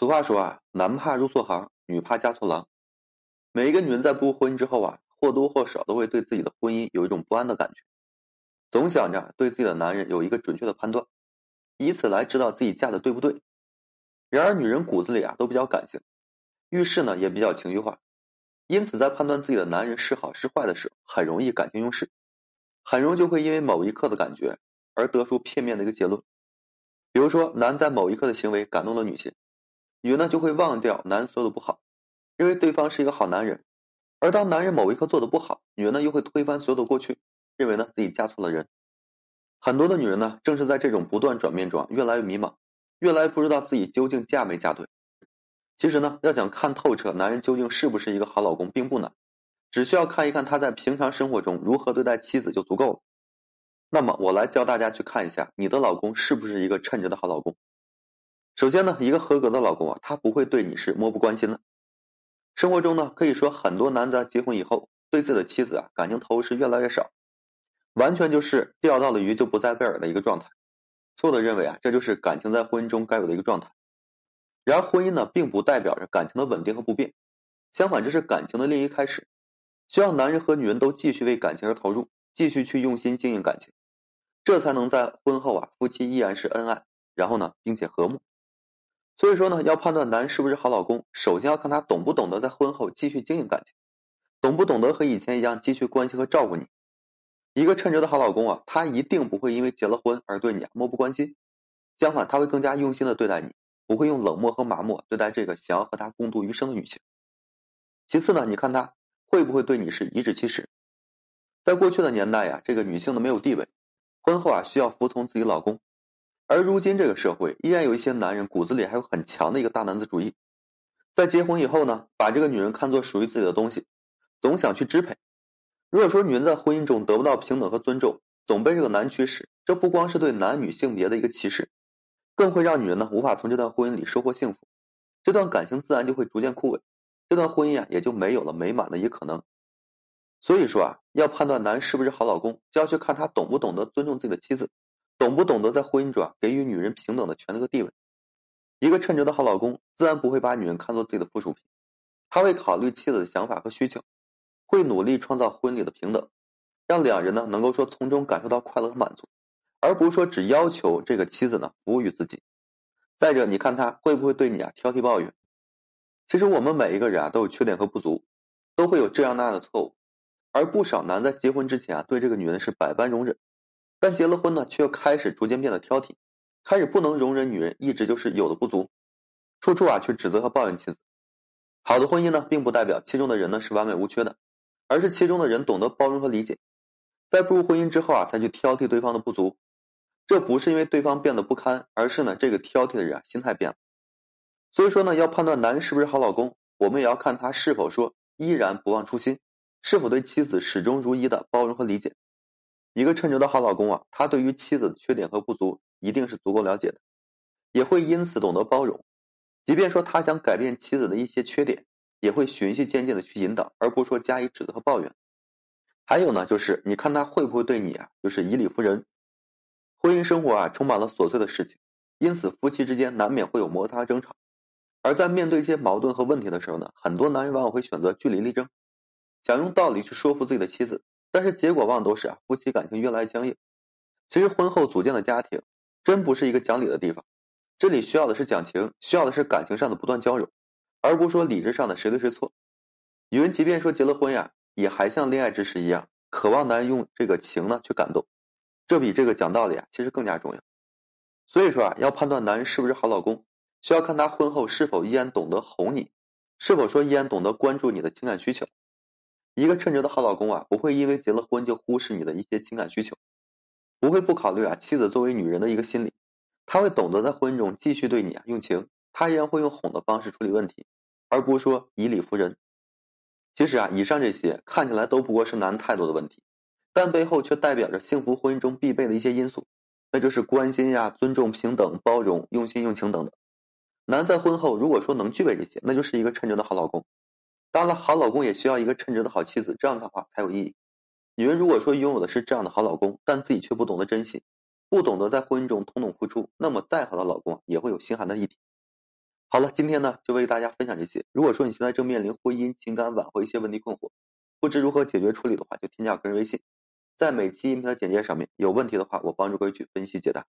俗话说啊，男怕入错行，女怕嫁错郎。每一个女人在步入婚姻之后啊，或多或少都会对自己的婚姻有一种不安的感觉，总想着对自己的男人有一个准确的判断，以此来知道自己嫁的对不对。然而，女人骨子里啊都比较感性，遇事呢也比较情绪化，因此在判断自己的男人是好是坏的时候，很容易感情用事，很容易就会因为某一刻的感觉而得出片面的一个结论。比如说，男在某一刻的行为感动了女性。女人呢就会忘掉男人所有的不好，认为对方是一个好男人；而当男人某一刻做的不好，女人呢又会推翻所有的过去，认为呢自己嫁错了人。很多的女人呢正是在这种不断转变中越来越迷茫，越来越不知道自己究竟嫁没嫁对。其实呢，要想看透彻男人究竟是不是一个好老公，并不难，只需要看一看他在平常生活中如何对待妻子就足够了。那么我来教大家去看一下，你的老公是不是一个称职的好老公。首先呢，一个合格的老公啊，他不会对你是漠不关心的。生活中呢，可以说很多男子结婚以后，对自己的妻子啊感情投入是越来越少，完全就是钓到了鱼就不再贝饵的一个状态。错的认为啊，这就是感情在婚姻中该有的一个状态。然而，婚姻呢，并不代表着感情的稳定和不变，相反，这是感情的另一开始，需要男人和女人都继续为感情而投入，继续去用心经营感情，这才能在婚后啊，夫妻依然是恩爱，然后呢，并且和睦。所以说呢，要判断男人是不是好老公，首先要看他懂不懂得在婚后继续经营感情，懂不懂得和以前一样继续关心和照顾你。一个称职的好老公啊，他一定不会因为结了婚而对你啊漠不关心，相反，他会更加用心的对待你，不会用冷漠和麻木对待这个想要和他共度余生的女性。其次呢，你看他会不会对你是颐指气使。在过去的年代呀，这个女性呢没有地位，婚后啊需要服从自己老公。而如今这个社会依然有一些男人骨子里还有很强的一个大男子主义，在结婚以后呢，把这个女人看作属于自己的东西，总想去支配。如果说女人在婚姻中得不到平等和尊重，总被这个男驱使，这不光是对男女性别的一个歧视，更会让女人呢无法从这段婚姻里收获幸福，这段感情自然就会逐渐枯萎，这段婚姻啊也就没有了美满的一可能。所以说啊，要判断男人是不是好老公，就要去看他懂不懂得尊重自己的妻子。懂不懂得在婚姻中啊给予女人平等的权利和地位？一个称职的好老公，自然不会把女人看作自己的附属品，他会考虑妻子的想法和需求，会努力创造婚礼的平等，让两人呢能够说从中感受到快乐和满足，而不是说只要求这个妻子呢服务于自己。再者，你看他会不会对你啊挑剔抱怨？其实我们每一个人啊都有缺点和不足，都会有这样那样的错误，而不少男在结婚之前啊对这个女人是百般容忍。但结了婚呢，却又开始逐渐变得挑剔，开始不能容忍女人一直就是有的不足，处处啊去指责和抱怨妻子。好的婚姻呢，并不代表其中的人呢是完美无缺的，而是其中的人懂得包容和理解，在步入婚姻之后啊，才去挑剔对方的不足。这不是因为对方变得不堪，而是呢这个挑剔的人啊心态变了。所以说呢，要判断男人是不是好老公，我们也要看他是否说依然不忘初心，是否对妻子始终如一的包容和理解。一个称职的好老公啊，他对于妻子的缺点和不足一定是足够了解的，也会因此懂得包容。即便说他想改变妻子的一些缺点，也会循序渐进的去引导，而不说加以指责和抱怨。还有呢，就是你看他会不会对你啊，就是以理服人。婚姻生活啊，充满了琐碎的事情，因此夫妻之间难免会有摩擦争吵。而在面对一些矛盾和问题的时候呢，很多男人往往会选择据理力争，想用道理去说服自己的妻子。但是结果往往都是啊，夫妻感情越来越僵硬。其实婚后组建的家庭，真不是一个讲理的地方，这里需要的是讲情，需要的是感情上的不断交融，而不是说理智上的谁对谁错。女人即便说结了婚呀，也还像恋爱之时一样，渴望男人用这个情呢去感动，这比这个讲道理啊，其实更加重要。所以说啊，要判断男人是不是好老公，需要看他婚后是否依然懂得哄你，是否说依然懂得关注你的情感需求。一个称职的好老公啊，不会因为结了婚就忽视你的一些情感需求，不会不考虑啊妻子作为女人的一个心理，他会懂得在婚姻中继续对你啊用情，他依然会用哄的方式处理问题，而不是说以理服人。其实啊，以上这些看起来都不过是男态度的问题，但背后却代表着幸福婚姻中必备的一些因素，那就是关心呀、尊重、平等、包容、用心用情等等。男在婚后如果说能具备这些，那就是一个称职的好老公。当然了，好老公也需要一个称职的好妻子，这样的话才有意义。女人如果说拥有的是这样的好老公，但自己却不懂得珍惜，不懂得在婚姻中同等付出，那么再好的老公也会有心寒的一天。好了，今天呢就为大家分享这些。如果说你现在正面临婚姻、情感挽回一些问题困惑，不知如何解决处理的话，就添加个人微信，在每期音频的简介上面，有问题的话我帮助各位去分析解答。